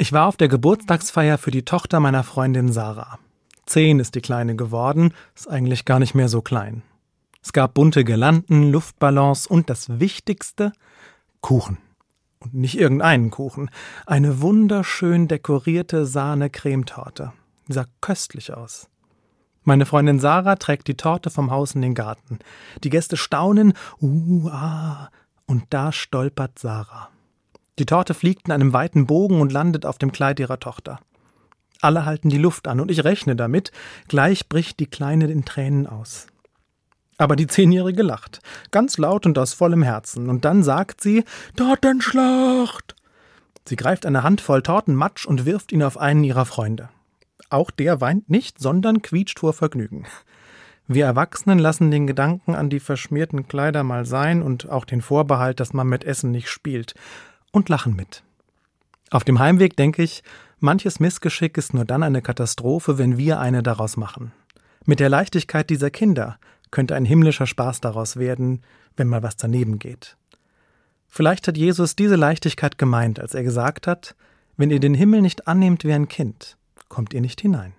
Ich war auf der Geburtstagsfeier für die Tochter meiner Freundin Sarah. Zehn ist die Kleine geworden, ist eigentlich gar nicht mehr so klein. Es gab bunte Girlanden, Luftballons und das Wichtigste Kuchen. Und nicht irgendeinen Kuchen, eine wunderschön dekorierte Sahne-Cremetorte. Die sah köstlich aus. Meine Freundin Sarah trägt die Torte vom Haus in den Garten. Die Gäste staunen, uh, ah, und da stolpert Sarah. Die Torte fliegt in einem weiten Bogen und landet auf dem Kleid ihrer Tochter. Alle halten die Luft an, und ich rechne damit, gleich bricht die Kleine in Tränen aus. Aber die Zehnjährige lacht, ganz laut und aus vollem Herzen, und dann sagt sie Tortenschlacht. Sie greift eine Handvoll Tortenmatsch und wirft ihn auf einen ihrer Freunde. Auch der weint nicht, sondern quietscht vor Vergnügen. Wir Erwachsenen lassen den Gedanken an die verschmierten Kleider mal sein und auch den Vorbehalt, dass man mit Essen nicht spielt und lachen mit. Auf dem Heimweg denke ich, manches Missgeschick ist nur dann eine Katastrophe, wenn wir eine daraus machen. Mit der Leichtigkeit dieser Kinder könnte ein himmlischer Spaß daraus werden, wenn mal was daneben geht. Vielleicht hat Jesus diese Leichtigkeit gemeint, als er gesagt hat, wenn ihr den Himmel nicht annehmt wie ein Kind, kommt ihr nicht hinein.